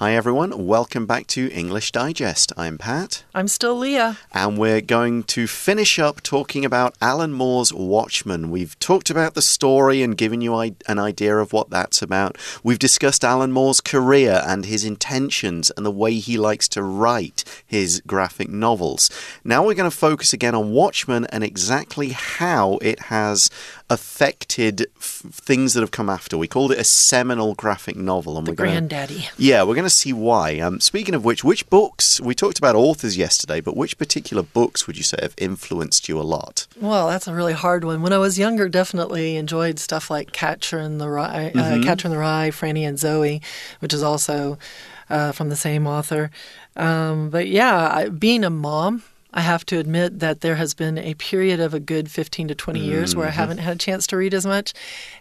Hi, everyone. Welcome back to English Digest. I'm Pat. I'm still Leah. And we're going to finish up talking about Alan Moore's Watchmen. We've talked about the story and given you an idea of what that's about. We've discussed Alan Moore's career and his intentions and the way he likes to write his graphic novels. Now we're going to focus again on Watchmen and exactly how it has affected things that have come after. We called it a seminal graphic novel. And the we're granddaddy. Gonna, yeah, we're going to see why. Um, speaking of which, which books, we talked about authors yesterday, but which particular books would you say have influenced you a lot? Well, that's a really hard one. When I was younger, definitely enjoyed stuff like Catcher in the Rye, mm -hmm. uh, mm-hmm. Catcher in the Rye, Franny and Zooey, which is also uh, from the same author. Um, but yeah, I, being a mom, I have to admit that there has been a period of a good 15 to 20 years mm-hmm. where I mm-hmm. haven't had a chance to read as much.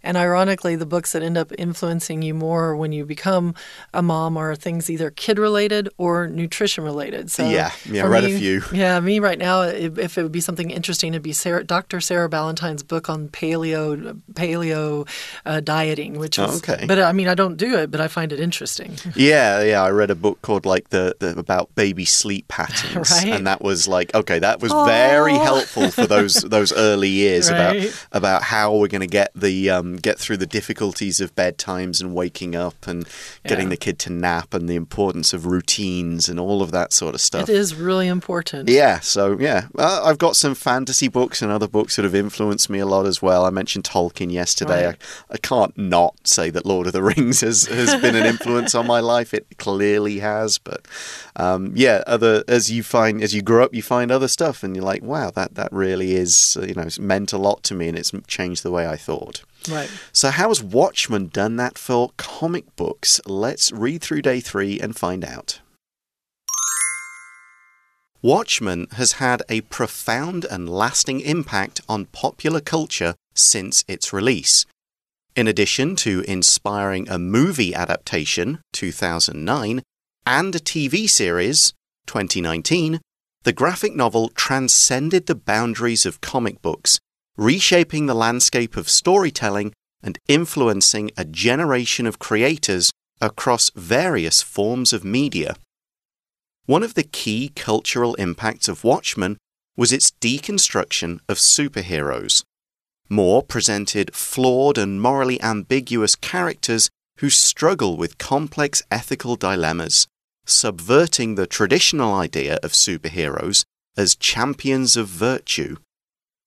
And ironically, the books that end up influencing you more when you become a mom are things either kid related or nutrition related. So yeah, yeah, I read me, a few. Yeah, me right now, if it would be something interesting, it'd be Sarah, Dr. Sarah Ballantyne's book on paleo paleo uh, dieting, which is. Oh, okay. But I mean, I don't do it, but I find it interesting. yeah, yeah. I read a book called like the, the about baby sleep patterns, right? and that was like like, okay, that was Aww. very helpful for those those early years right. about about how we're going to get the um, get through the difficulties of bedtimes and waking up and getting the kid to nap and the importance of routines and all of that sort of stuff. It is really important. Yeah. So yeah, uh, I've got some fantasy books and other books that have influenced me a lot as well. I mentioned Tolkien yesterday. Right. I, I can't not say that Lord of the Rings has has been an influence on my life. It clearly has, but um, yeah, other as you find as you grow up, you find other stuff, and you're like, wow, that that really is uh, you know meant a lot to me, and it's changed the way I thought. Right. So how has Watchmen done that for comic books? Let's read through day three and find out. Watchmen has had a profound and lasting impact on popular culture since its release. In addition to inspiring a movie adaptation, 2009, and a TV series, 2019, the graphic novel transcended the boundaries of comic books, reshaping the landscape of storytelling and influencing a generation of creators across various forms of media. One of the key cultural impacts of Watchmen was its deconstruction of superheroes. Moore presented flawed and morally ambiguous characters who struggle with complex ethical dilemmas subverting the traditional idea of superheroes as champions of virtue.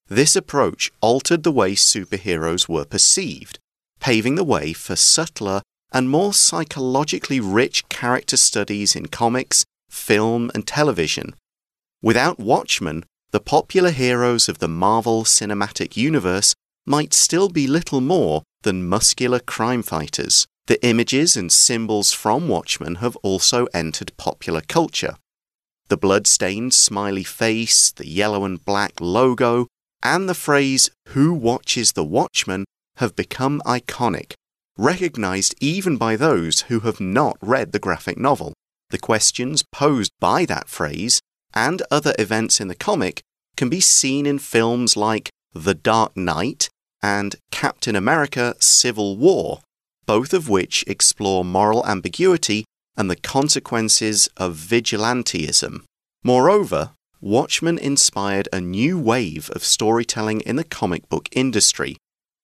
This approach altered the way superheroes were perceived, paving the way for subtler and more psychologically rich character studies in comics, film, and television. Without Watchmen, the popular heroes of the Marvel Cinematic Universe might still be little more than muscular crime fighters. The images and symbols from Watchmen have also entered popular culture. The blood-stained smiley face, the yellow and black logo, and the phrase, Who watches the Watchmen, have become iconic, recognized even by those who have not read the graphic novel. The questions posed by that phrase and other events in the comic can be seen in films like The Dark Knight and Captain America Civil War, both of which explore moral ambiguity and the consequences of vigilantism. Moreover, Watchmen inspired a new wave of storytelling in the comic book industry,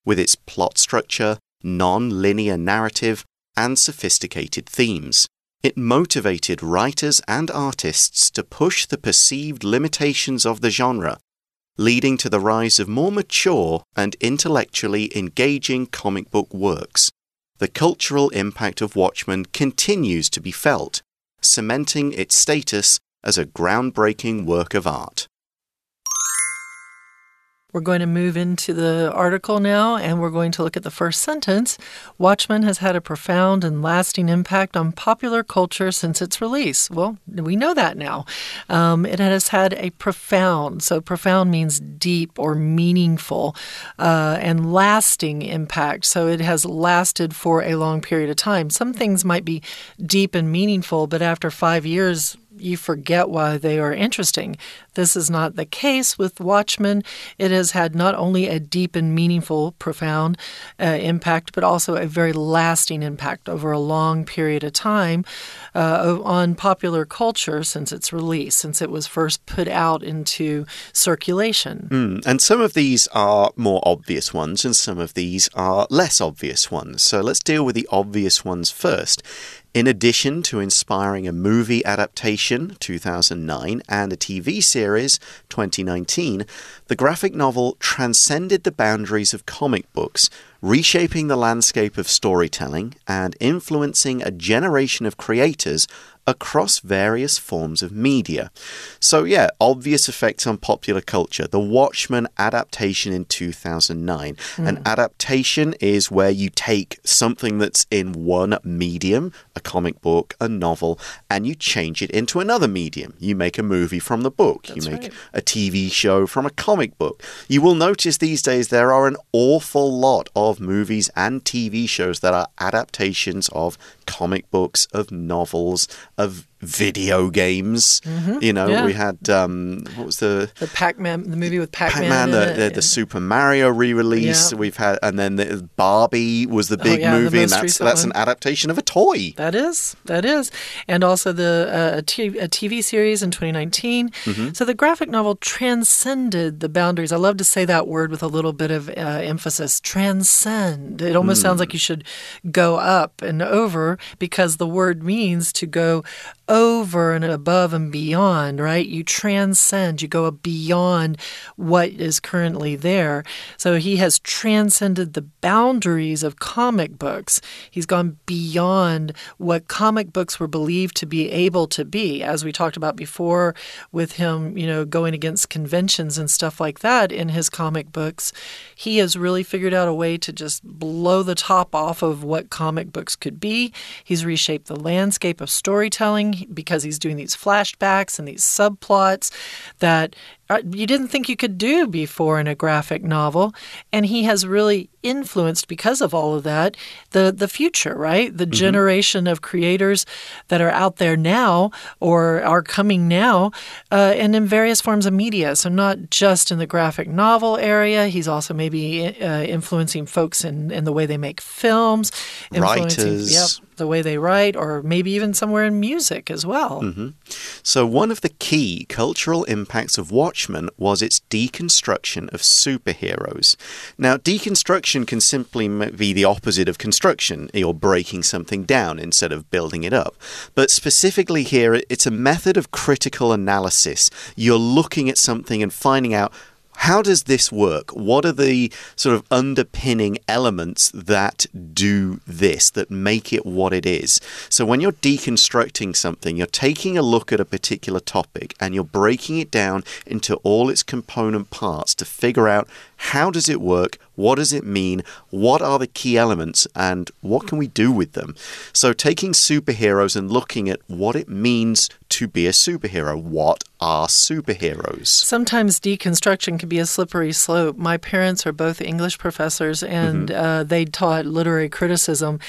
with its plot structure, non linear narrative, and sophisticated themes. It motivated writers and artists to push the perceived limitations of the genre, leading to the rise of more mature and intellectually engaging comic book works the cultural impact of Watchmen continues to be felt, cementing its status as a groundbreaking work of art. We're going to move into the article now and we're going to look at the first sentence. Watchmen has had a profound and lasting impact on popular culture since its release. Well, we know that now. Um, it has had a profound, so profound means deep or meaningful, uh, and lasting impact. So it has lasted for a long period of time. Some things might be deep and meaningful, but after five years, you forget why they are interesting. This is not the case with Watchmen. It has had not only a deep and meaningful, profound uh, impact, but also a very lasting impact over a long period of time uh, on popular culture since its release, since it was first put out into circulation. Mm, and some of these are more obvious ones, and some of these are less obvious ones. So let's deal with the obvious ones first. In addition to inspiring a movie adaptation, 2009, and a TV series, 2019, the graphic novel transcended the boundaries of comic books, reshaping the landscape of storytelling and influencing a generation of creators across various forms of media. So, yeah, obvious effects on popular culture. The Watchmen adaptation in 2009. Mm. An adaptation is where you take something that's in one medium, a comic book, a novel, and you change it into another medium. You make a movie from the book, that's you make right. a TV show from a comic book. You will notice these days there are an awful lot of movies and TV shows that are adaptations of comic books, of novels, of video games. Mm -hmm. You know, yeah. we had um, what was the the Pac-Man, the movie with Pac-Man, Pac-Man, the, the, the, Super Mario re-release. Yeah. We've had, and then the Barbie was the Oh, big yeah, the movie, and that's that's one. an adaptation of a toy. That is, that is, and also the uh, a, t- a TV series in 2019. Mm-hmm. So the graphic novel transcended the boundaries. I love to say that word with a little bit of uh, emphasis. Transcend. It almost sounds Mm. like you should go up and over because the word means to go over and above and beyond, right? You transcend, you go beyond what is currently there. So he has transcended the boundaries of comic books. He's gone beyond what comic books were believed to be able to be, as we talked about before with him, you know, going against conventions and stuff like that in his comic books. He has really figured out a way to just blow the top off of what comic books could be. He's reshaped the landscape of storytelling because he's doing these flashbacks and these subplots that uh, you didn't think you could do before in a graphic novel. And he has really influenced because of all of that the the future right the Mm-hmm. generation of creators that are out there now or are coming now uh, and in various forms of media so not just in the graphic novel area he's also maybe uh, influencing folks in in the way they make films Writers. yep the way they write or maybe even somewhere in music as well Mm-hmm. So, one of the key cultural impacts of Watchmen was its deconstruction of superheroes. Now, deconstruction can simply be the opposite of construction. You're breaking something down instead of building it up. But specifically here, it's a method of critical analysis. You're looking at something and finding out how does this work? What are the sort of underpinning elements that do this, that make it what it is? So, when you're deconstructing something, you're taking a look at a particular topic and you're breaking it down into all its component parts to figure out how does it work? What does it mean? What are the key elements? And what can we do with them? So, taking superheroes and looking at what it means to be a superhero. What are superheroes? Sometimes deconstruction can be a slippery slope. My parents are both English professors, and uh, they taught literary criticism.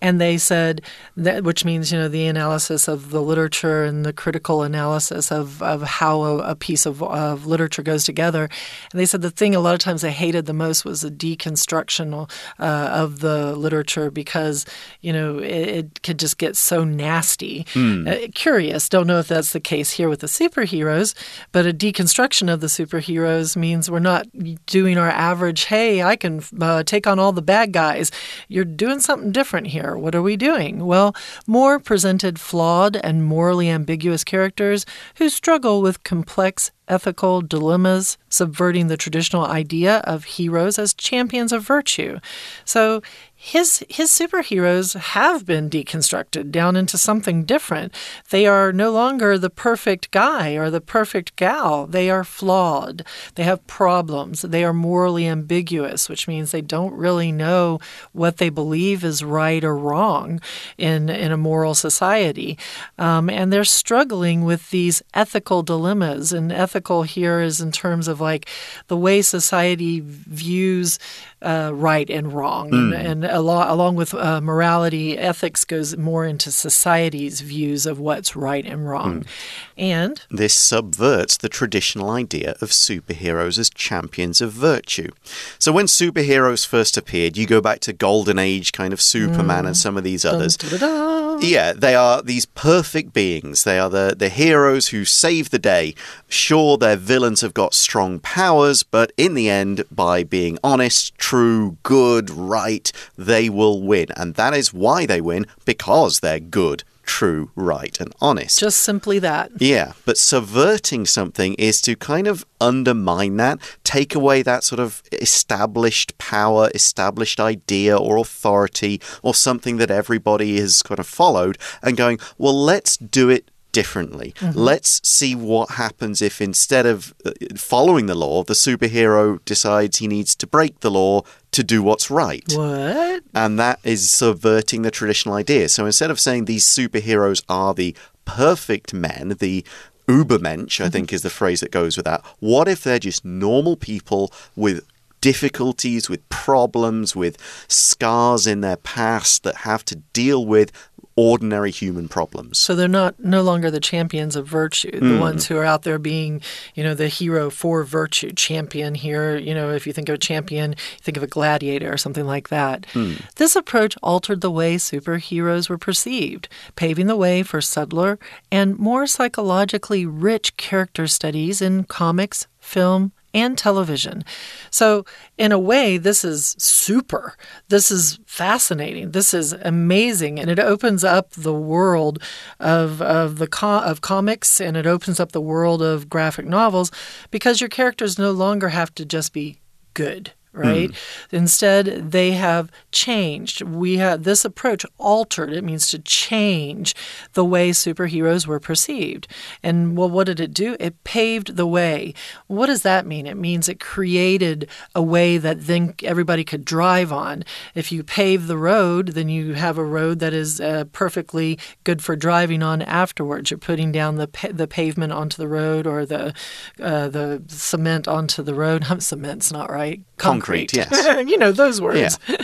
And they said that, which means you know the analysis of the literature and the critical analysis of, of how a, a piece of, of literature goes together. And they said the thing a lot of times they hated the most was the deconstruction uh, of the literature because you know it, it could just get so nasty. Uh, curious, don't know if that's the case here with the superheroes, but a deconstruction of the superheroes means we're not doing our average. Hey, I can uh, take on all the bad guys. You're doing something different here. What are we doing? Well, Moore presented flawed and morally ambiguous characters who struggle with complex ethical dilemmas, subverting the traditional idea of heroes as champions of virtue. So his his superheroes have been deconstructed down into something different. They are no longer the perfect guy or the perfect gal. They are flawed. They have problems. They are morally ambiguous, which means they don't really know what they believe is right or wrong in in a moral society, um, and they're struggling with these ethical dilemmas. And ethical here is in terms of like the way society views uh, right and wrong, mm. and, and along, along with uh, morality, ethics goes more into society's views of what's right and wrong. Mm. And this subverts the traditional idea of superheroes as champions of virtue. So when superheroes first appeared, you go back to Golden Age kind of Superman mm. and some of these others. Dun, da, da, da. Yeah, they are these perfect beings. They are the, the heroes who save the day. Sure, their villains have got strong powers, but in the end, by being honest, true, good, right, they will win. And that is why they win, because they're good true, right, and honest. Just simply that. Yeah, but subverting something is to kind of undermine that, take away that sort of established power, established idea or authority, or something that everybody has kind of followed, and going, well, let's do it differently. Mm -hmm. Let's see what happens if instead of uh, following the law, the superhero decides he needs to break the law to do what's right. What? And that is subverting the traditional idea. So instead of saying these superheroes are the perfect men, the Ubermensch, I mm-hmm. think is the phrase that goes with that. What if they're just normal people with difficulties, with problems, with scars in their past that have to deal with ordinary human problems. So they're not no longer the champions of virtue, the mm. ones who are out there being, you know, the hero for virtue, champion here. You know, if you think of a champion, think of a gladiator or something like that. Mm. This approach altered the way superheroes were perceived, paving the way for subtler and more psychologically rich character studies in comics, film, and television. So, in a way, this is super. This is fascinating. This is amazing, and it opens up the world of of the co of comics, and it opens up the world of graphic novels because your characters no longer have to just be good right? Mm. Instead, they have changed. We have this approach altered. It means to change the way superheroes were perceived. And well, what did it do? It paved the way. What does that mean? It means it created a way that then everybody could drive on. If you pave the road, then you have a road that is uh, perfectly good for driving on afterwards. You're putting down the pa the pavement onto the road or the uh, the cement onto the road. Cement's not right. Concrete concrete, yes. you know those words. Yeah.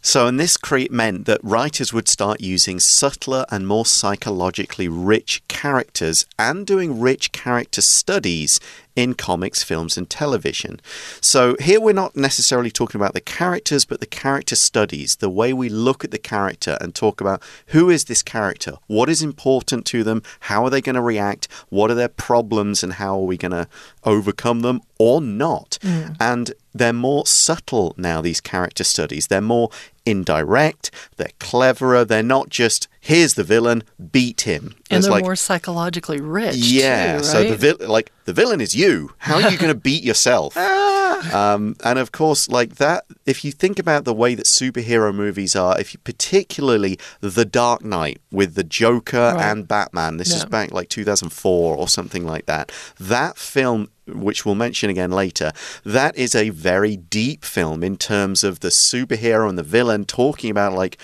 So, and this meant that writers would start using subtler and more psychologically rich characters and doing rich character studies in comics, films, and television. So here we're not necessarily talking about the characters, but the character studies, the way we look at the character and talk about who is this character, what is important to them, how are they going to react, what are their problems, and how are we going to overcome them or not. Mm. And they're more subtle now, these character studies. They're more indirect, they're cleverer, they're not just here's the villain, beat him. And they're like, more psychologically rich. Yeah, too, right? so the like the villain is you. How are you going to beat yourself? um, and of course, like that, if you think about the way that superhero movies are, if you particularly The Dark Knight with the Joker right. and Batman, this yeah. is back like 2004 or something like that. That film which we'll mention again later, that is a very deep film in terms of the superhero and the villain talking about like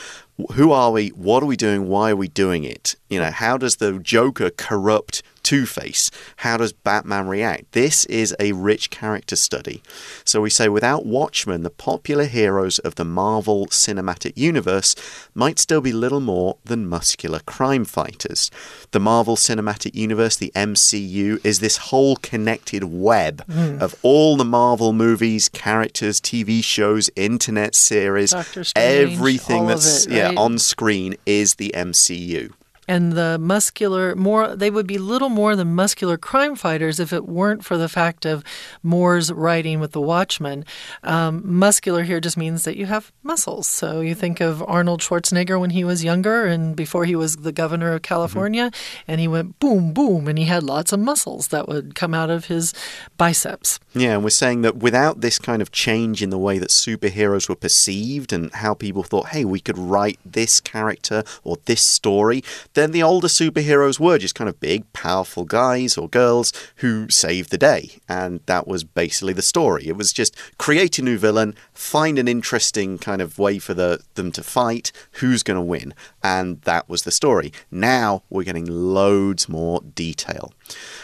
who are we, what are we doing, why are we doing it? You know, how does the Joker corrupt Two Face? How does Batman react? This is a rich character study. So we say without Watchmen, the popular heroes of the Marvel Cinematic Universe might still be little more than muscular crime fighters. The Marvel Cinematic Universe, the MCU, is this whole connected web mm. of all the Marvel movies, characters, TV shows, internet series, Strange, everything that's it, right? yeah on screen is the MCU and the muscular more they would be little more than muscular crime fighters if it weren't for the fact of Moore's writing with the Watchmen. Um, muscular here just means that you have muscles. So you think of Arnold Schwarzenegger when he was younger and before he was the governor of California, mm-hmm. and he went boom boom, and he had lots of muscles that would come out of his biceps. Yeah, and we're saying that without this kind of change in the way that superheroes were perceived and how people thought, hey, we could write this character or this story then the older superheroes were just kind of big, powerful guys or girls who saved the day. And that was basically the story. It was just create a new villain, find an interesting kind of way for the, them to fight, who's going to win. And that was the story. Now we're getting loads more detail.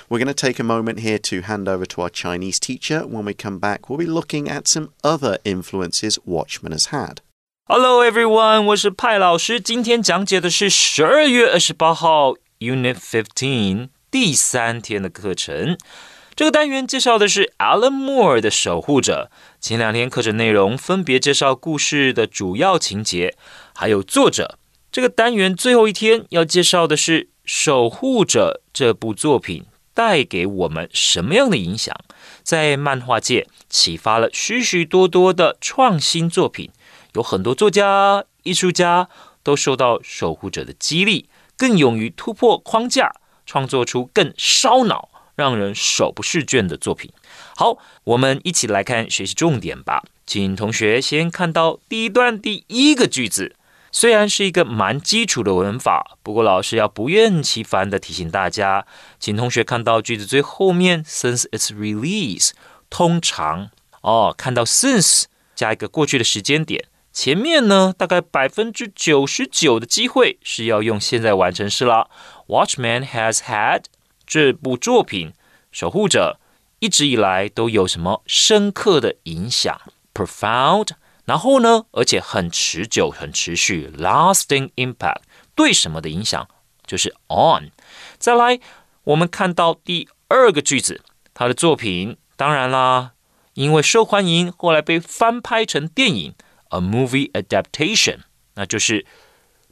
We're going to take a moment here to hand over to our Chinese teacher. When we come back, we'll be looking at some other influences Watchmen has had. Hello everyone，我是派老师。今天讲解的是十二月二十八号 Unit Fifteen 第三天的课程。这个单元介绍的是 Alan Moore 的《守护者》。前两天课程内容分别介绍故事的主要情节，还有作者。这个单元最后一天要介绍的是《守护者》这部作品带给我们什么样的影响，在漫画界启发了许许多多的创新作品。有很多作家、艺术家都受到守护者的激励，更勇于突破框架，创作出更烧脑、让人手不释卷的作品。好，我们一起来看学习重点吧。请同学先看到第一段第一个句子，虽然是一个蛮基础的文法，不过老师要不厌其烦的提醒大家，请同学看到句子最后面，since its release，通常哦，看到 since 加一个过去的时间点。前面呢，大概百分之九十九的机会是要用现在完成式了。Watchman has had 这部作品《守护者》一直以来都有什么深刻的影响？Profound，然后呢，而且很持久、很持续，lasting impact。对什么的影响？就是 on。再来，我们看到第二个句子，他的作品当然啦，因为受欢迎，后来被翻拍成电影。A movie adaptation，那就是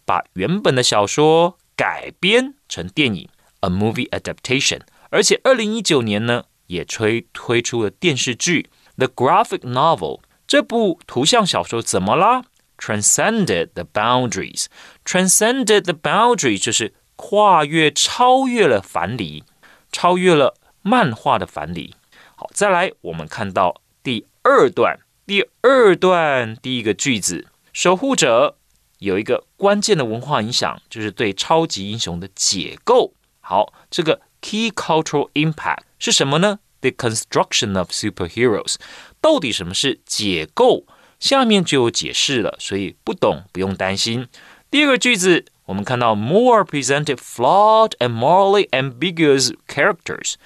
把原本的小说改编成电影。A movie adaptation，而且二零一九年呢，也推推出了电视剧。The graphic novel，这部图像小说怎么啦？Transcended the boundaries。Transcended the boundary 就是跨越、超越了樊篱，超越了漫画的樊篱。好，再来，我们看到第二段。第二段第一个句子，守护者有一个关键的文化影响，就是对超级英雄的解构。好，这个 key cultural impact 是什么呢？The construction of superheroes 到底什么是解构？下面就有解释了，所以不懂不用担心。第二个句子，我们看到 more presented flawed and morally ambiguous characters。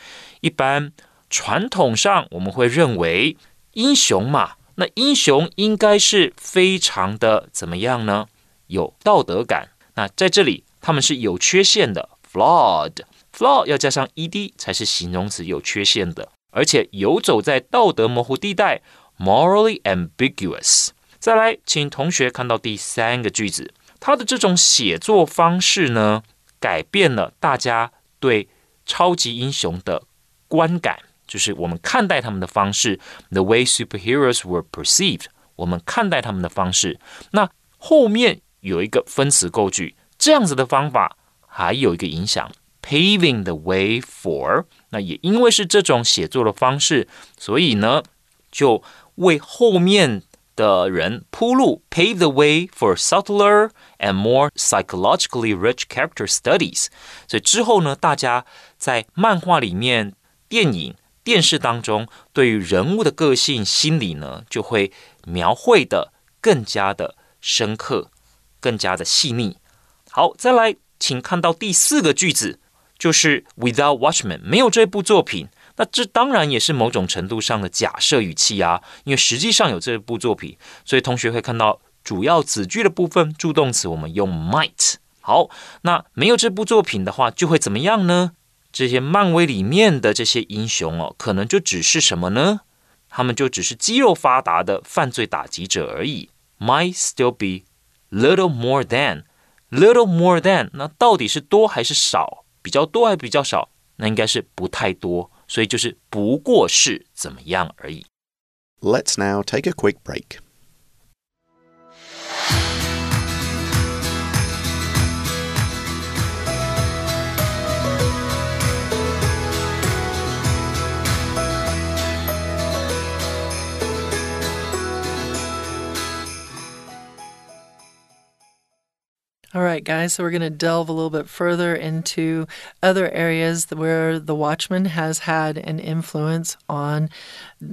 一般传统上我们会认为英雄嘛。那英雄应该是非常的怎么样呢？有道德感。那在这里他们是有缺陷的，flawed，flaw 要加上 ed 才是形容词，有缺陷的，而且游走在道德模糊地带，morally ambiguous。再来，请同学看到第三个句子，他的这种写作方式呢，改变了大家对超级英雄的观感。就是我们看待他们的方式，the way superheroes were perceived，我们看待他们的方式。那后面有一个分词构句，这样子的方法还有一个影响，paving the way for。那也因为是这种写作的方式，所以呢，就为后面的人铺路，pave the way for subtler and more psychologically rich character studies。所以之后呢，大家在漫画里面、电影。 电视当中对于人物的个性心理呢，就会描绘的更加的深刻，更加的细腻。好，再来，请看到第四个句子，就是 Without Watchmen，没有这部作品。那这当然也是某种程度上的假设语气啊，因为实际上有这部作品，所以同学会看到主要子句的部分助动词我们用 might。好，那没有这部作品的话，就会怎么样呢？这些漫威里面的这些英雄哦，可能就只是什么呢？他们就只是肌肉发达的犯罪打击者而已。Might still be little more than little more than，那到底是多还是少？比较多还比较少？那应该是不太多，所以就是不过是怎么样而已。Let's now take a quick break. All right, guys. So we're going to delve a little bit further into other areas where The Watchmen has had an influence on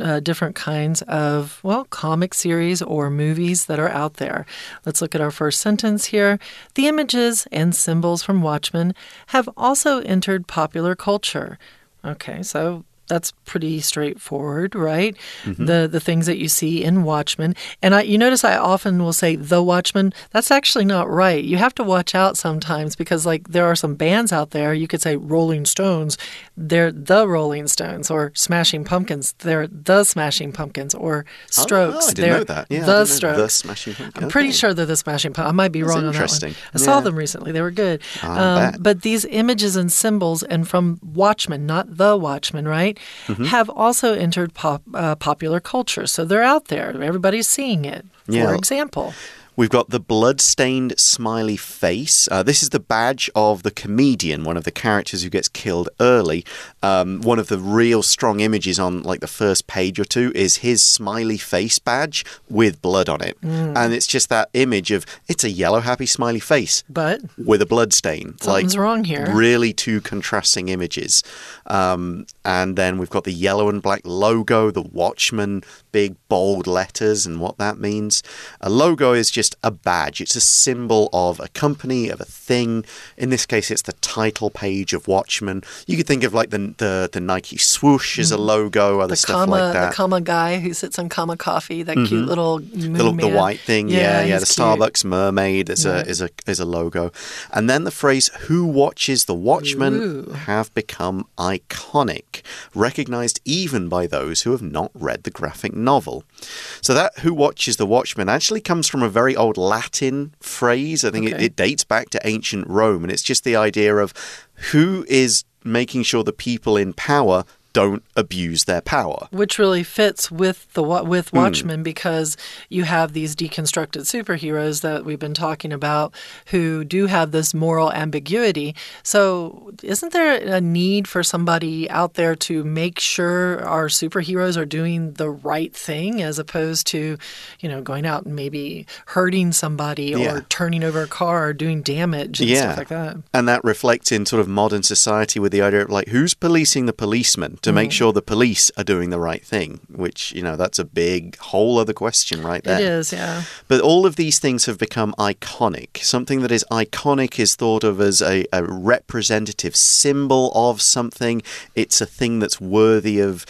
uh, different kinds of, well, comic series or movies that are out there. Let's look at our first sentence here. The images and symbols from Watchmen have also entered popular culture. Okay, so that's pretty straightforward, right? Mm-hmm. The the things that you see in Watchmen. And I you notice I often will say the Watchmen. That's actually not right. You have to watch out sometimes because like there are some bands out there, you could say Rolling Stones, they're the Rolling Stones or Smashing Pumpkins, they're the Smashing Pumpkins or Strokes. Oh, oh I didn't know that. Yeah, the Strokes. The Smashing Pumpkins. I'm pretty sure they're the Smashing Pumpkins. I might be That's wrong on that one. I yeah. saw them recently. They were good. Um, but these images and symbols and from Watchmen, not the Watchmen, right? Mm-hmm. have also entered pop, uh, popular culture. So they're out there. Everybody's seeing it. Yeah. For example, We've got the blood-stained smiley face. Uh, this is the badge of the comedian, one of the characters who gets killed early. Um, one of the real strong images on like the first page or two is his smiley face badge with blood on it, mm. and it's just that image of it's a yellow happy smiley face, but with a blood stain. Something's like, wrong here. Really, two contrasting images. Um, and then we've got the yellow and black logo, the Watchman big bold letters and what that means. A logo is just a badge, it's a symbol of a company, of a thing. In this case, it's the title page of Watchmen. You could think of like the the, the Nike swoosh as a mm-hmm. logo, other the stuff comma, like that. The cama guy who sits on cama coffee, that mm -hmm. cute mm-hmm. little the, the, white thing, yeah, yeah. yeah the cute. Starbucks mermaid is yeah. a is a is a logo, and then the phrase "Who watches the Watchmen" Ooh. have become iconic, recognized even by those who have not read the graphic novel. So that Who Watches the Watchmen" actually comes from a very old Latin phrase. I think okay. it, it dates back to ancient Rome, and it's just the idea of who is making sure the people in power don't abuse their power. Which really fits with the with hmm. Watchmen mm. because you have these deconstructed superheroes that we've been talking about who do have this moral ambiguity. So, isn't there a need for somebody out there to make sure our superheroes are doing the right thing as opposed to, you know, going out and maybe hurting somebody yeah. or turning over a car or doing damage and yeah. stuff like that? And that reflects in sort of modern society with the idea of like who's policing the policeman? to make mm. Sure the police are doing the right thing, which, you know, that's a big whole other question right there. It is, yeah. But all of these things have become iconic. Something that is iconic is thought of as a, a representative symbol of something. It's a thing that's worthy of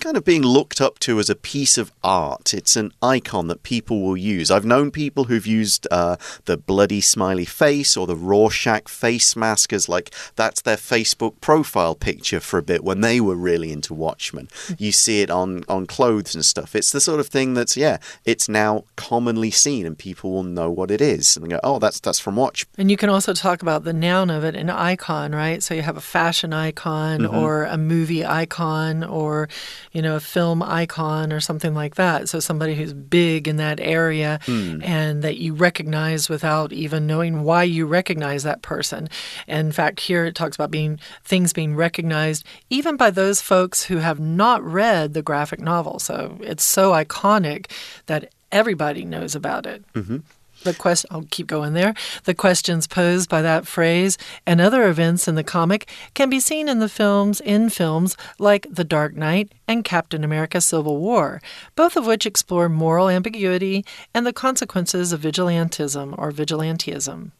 kind of being looked up to as a piece of art. It's an icon that people will use. I've known people who've used uh, the bloody smiley face or the Rorschach face mask as like that's their Facebook profile picture for a bit when they were really into Watchmen. You see it on on clothes and stuff. It's the sort of thing that's yeah, it's now commonly seen and people will know what it is and they go, oh, that's that's from Watch. And you can also talk about the noun of it, an icon, right? So you have a fashion icon mm -hmm. or a movie icon or you know, a film icon or something like that. So somebody who's big in that area mm. and that you recognize without even knowing why you recognize that person. And in fact, here it talks about being things being recognized even by those folks who have not read the graphic novel. So it's so iconic that everybody knows about it. Mm -hmm. The quest I'll keep going there. The questions posed by that phrase and other events in the comic can be seen in the films in films like The Dark Knight and Captain America Civil War, both of which explore moral ambiguity and the consequences of vigilantism or vigilantism.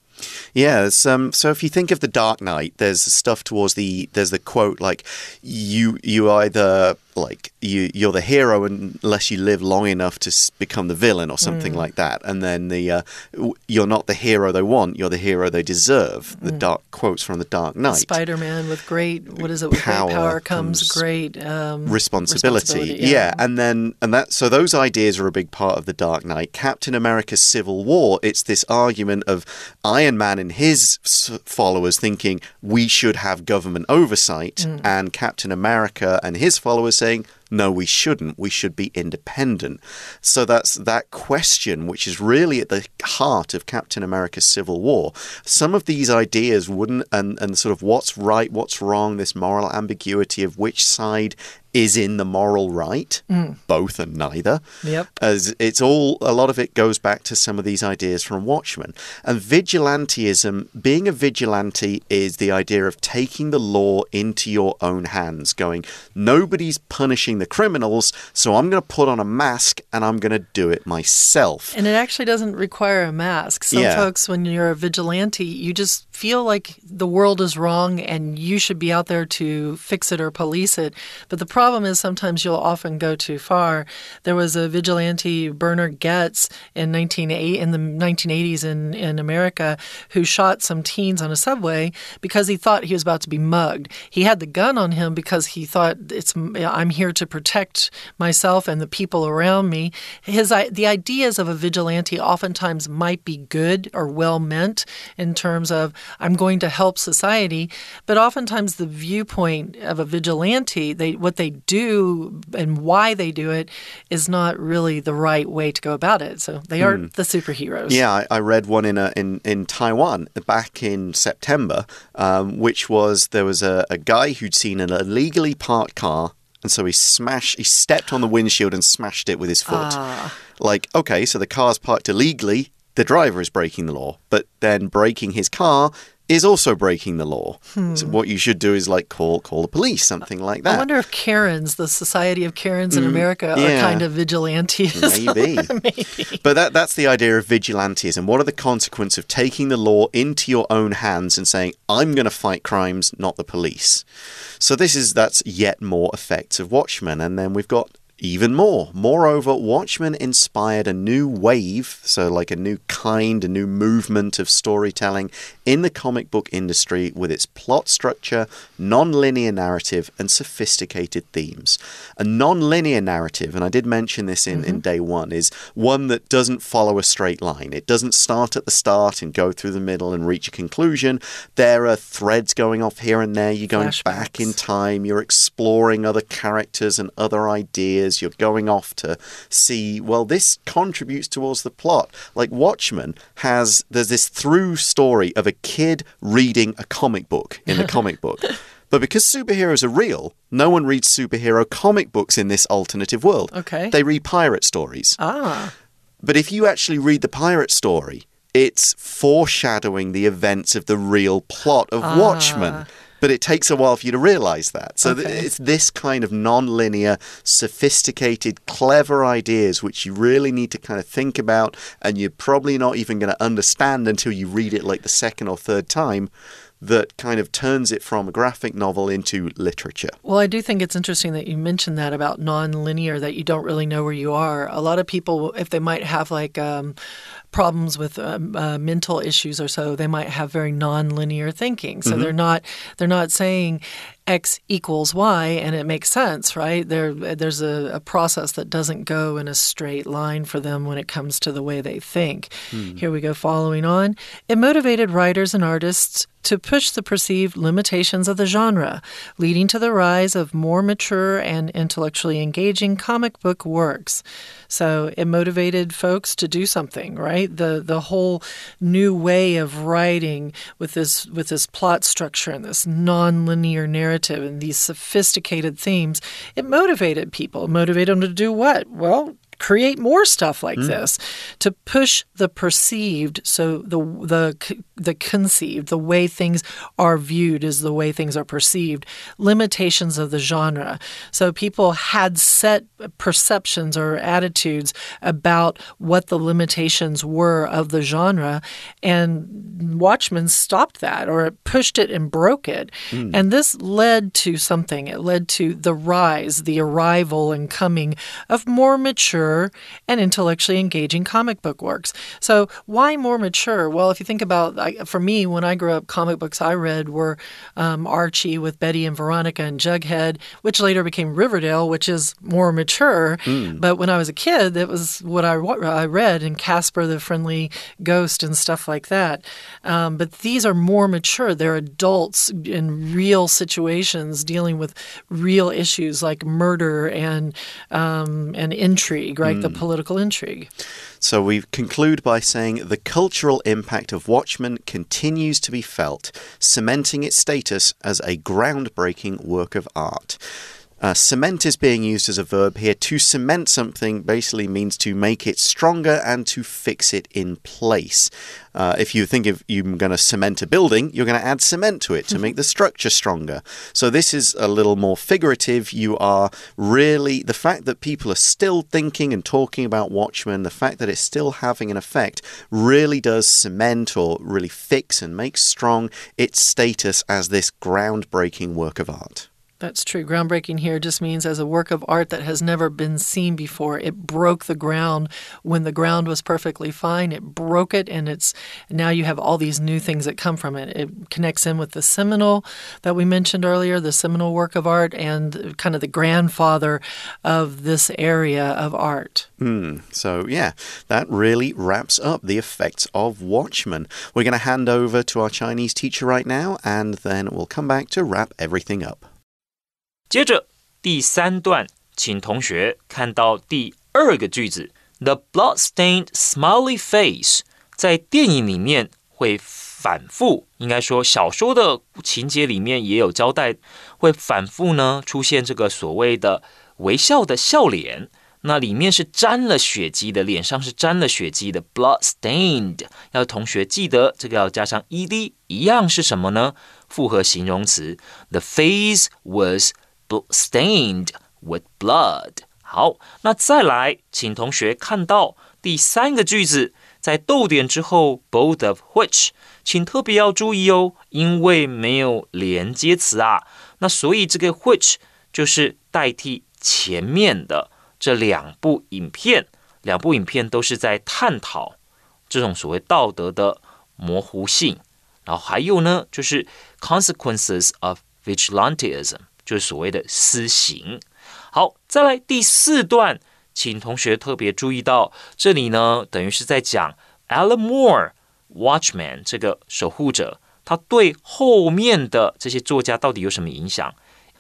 Yeah, um, so if you think of the Dark Knight, there's stuff towards the there's the quote like you you either like you you're the hero unless you live long enough to become the villain or something mm. like that and then the uh, you're not the hero they want you're the hero they deserve the mm. dark quotes from the dark knight spider-man with great what is it with power, great power comes, comes great um, responsibility, responsibility yeah. yeah. and then and that so those ideas are a big part of the dark knight captain america civil war it's this argument of iron man and his followers thinking we should have government oversight mm. and captain america and his followers saying, no, we shouldn't. We should be independent. So that's that question, which is really at the heart of Captain America's Civil War. Some of these ideas wouldn't, and, and sort of what's right, what's wrong, this moral ambiguity of which side is in the moral right, mm. both and neither. Yep. As it's all, a lot of it goes back to some of these ideas from Watchmen. And vigilantism, being a vigilante, is the idea of taking the law into your own hands, going, nobody's punishing the criminals, so I'm going to put on a mask and I'm going to do it myself. And it actually doesn't require a mask. Some Yeah. folks, when you're a vigilante, you just feel like the world is wrong and you should be out there to fix it or police it. But the problem is sometimes you'll often go too far. There was a vigilante, Bernhard Goetz, in 1980, in the 1980s in, in America, who shot some teens on a subway because he thought he was about to be mugged. He had the gun on him because he thought it's I'm here to protect myself and the people around me. His the ideas of a vigilante oftentimes might be good or well meant in terms of I'm going to help society, but oftentimes the viewpoint of a vigilante, they what they do and why they do it is not really the right way to go about it. So they aren't the superheroes. Yeah, I, I read one in, a, in in Taiwan back in September, um, which was there was a, a guy who'd seen an illegally parked car, and so he smashed, he stepped on the windshield and smashed it with his foot. Like, okay, so the car's parked illegally, the driver is breaking the law, but then breaking his car is also breaking the law. So what you should do is like call call the police, something like that. I wonder if Karens, the Society of Karens in America, are Mm, yeah. kind of vigilantes. Maybe. But that, that's the idea of vigilantism. What are the consequences of taking the law into your own hands and saying, I'm going to fight crimes, not the police? So this is that's yet more effects of Watchmen. And then we've got even more. Moreover, Watchmen inspired a new wave, so like a new kind, a new movement of storytelling in the comic book industry with its plot structure, non linear narrative, and sophisticated themes. A non linear narrative, and I did mention this in, in mm-hmm. day one, is one that doesn't follow a straight line. It doesn't start at the start and go through the middle and reach a conclusion. There are threads going off here and there. You're going back in time, you're exploring other characters and other ideas. You're going off to see, well, this contributes towards the plot. Like Watchmen has, there's this through story of a kid reading a comic book in the comic book. But because superheroes are real, no one reads superhero comic books in this alternative world. Okay. They read pirate stories. Ah, But if you actually read the pirate story, it's foreshadowing the events of the real plot of Watchmen. But it takes a while for you to realize that. So th- it's this kind of non linear, sophisticated, clever ideas which you really need to kind of think about, and you're probably not even going to understand until you read it like the second or third time. That kind of turns it from a graphic novel into literature. Well, I do think it's interesting that you mentioned that about non-linear, that you don't really know where you are. A lot of people, if they might have like um, problems with um, uh, mental issues or so, they might have very non-linear thinking. So they're not they're not saying x equals y and it makes sense, right? There there's a, a process that doesn't go in a straight line for them when it comes to the way they think. Here we go. Following on, it motivated writers and artists to push the perceived limitations of the genre, leading to the rise of more mature and intellectually engaging comic book works. So it motivated folks to do something, right? The the whole new way of writing with this with this plot structure and this non-linear narrative and these sophisticated themes, it motivated people. It motivated them to do what? Well, create more stuff like hmm. this to push the perceived so the the the conceived the way things are viewed is the way things are perceived limitations of the genre. So people had set perceptions or attitudes about what the limitations were of the genre and Watchmen stopped that or it pushed it and broke it. Hmm. And this led to something. It led to the rise the arrival and coming of more mature and intellectually engaging comic book works. So, why more mature? Well, if you think about, I- for me, when I grew up, comic books I read were um, Archie with Betty and Veronica and Jughead, which later became Riverdale, which is more mature. But when I was a kid, that was what I, I read, and Casper the Friendly Ghost and stuff like that. Um, but these are more mature. They're adults in real situations dealing with real issues like murder and um, and intrigue, right? The hmm. political intrigue. So we conclude by saying the cultural impact of Watchmen continues to be felt, cementing its status as a groundbreaking work of art. Uh, cement is being used as a verb here. To cement something basically means to make it stronger and to fix it in place. Uh, if you think if you're going to cement a building, you're going to add cement to it to make the structure stronger. So this is a little more figurative. You are really, the fact that people are still thinking and talking about Watchmen, the fact that it's still having an effect, really does cement or really fix and make strong its status as this groundbreaking work of art. That's true. Groundbreaking here just means as a work of art that has never been seen before. It broke the ground when the ground was perfectly fine. It broke it, and it's now you have all these new things that come from it. It connects in with the seminal that we mentioned earlier, the seminal work of art, and kind of the grandfather of this area of art. Mm, so, yeah, that really wraps up the effects of Watchmen. We're going to hand over to our Chinese teacher right now, and then we'll come back to wrap everything up. 接着第三段，请同学看到第二个句子：The blood-stained smiley face，在电影里面会反复，应该说小说的情节里面也有交代，会反复呢出现这个所谓的微笑的笑脸。那里面是沾了血迹的，脸上是沾了血迹的，blood-stained。要同学记得这个要加上 ed，一样是什么呢？复合形容词。The face was stained with blood。好，那再来，请同学看到第三个句子，在逗点之后，both of which，请特别要注意哦，因为没有连接词啊，那所以这个 which 就是代替前面的这两部影片，两部影片都是在探讨这种所谓道德的模糊性，然后还有呢，就是 consequences of vigilantism。 就是所谓的私刑。好，再来第四段，请同学特别注意到，这里呢，等于是在讲 Alan Moore Watchman 这个守护者，他对后面的这些作家到底有什么影响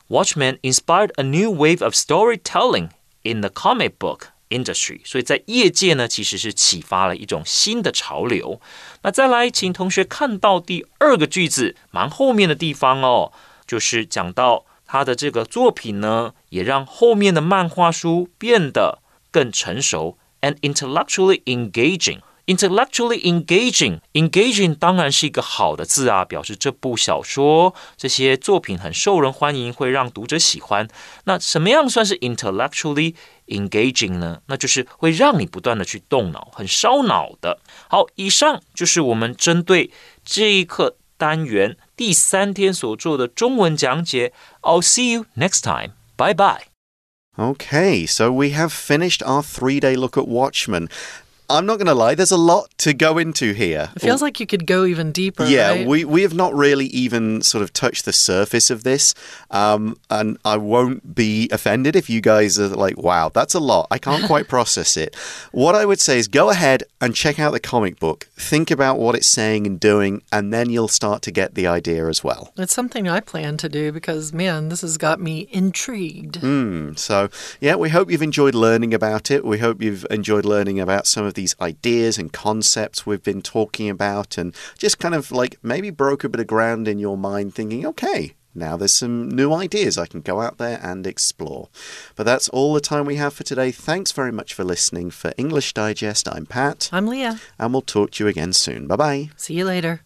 ？Watchman inspired a new wave of storytelling in the comic book industry，所以在业界呢，其实是启发了一种新的潮流。那再来，请同学看到第二个句子，蛮后面的地方哦，就是讲到。他的这个作品呢，也让后面的漫画书变得更成熟，and intellectually engaging。intellectually engaging，engaging 当然是一个好的字啊，表示这部小说这些作品很受人欢迎，会让读者喜欢。那什么样算是 intellectually engaging 呢？那就是会让你不断的去动脑，很烧脑的。好，以上就是我们针对这一课单元。第三天所做的中文讲解。I'll see you next time. Bye bye. Okay, so we have finished our three day look at Watchmen. I'm not going to lie, there's a lot to go into here. It feels like you could go even deeper. Yeah, right? we, we have not really even sort of touched the surface of this. Um, and I won't be offended if you guys are like, wow, that's a lot. I can't quite process it. What I would say is go ahead and check out the comic book, think about what it's saying and doing, and then you'll start to get the idea as well. It's something I plan to do because, man, this has got me intrigued. Mm, so, yeah, we hope you've enjoyed learning about it. We hope you've enjoyed learning about some of of these ideas and concepts we've been talking about and just kind of like maybe broke a bit of ground in your mind thinking, okay, now there's some new ideas I can go out there and explore. But that's all the time we have for today. Thanks very much for listening. For English Digest, I'm Pat. I'm Leah. And we'll talk to you again soon. Bye bye. See you later.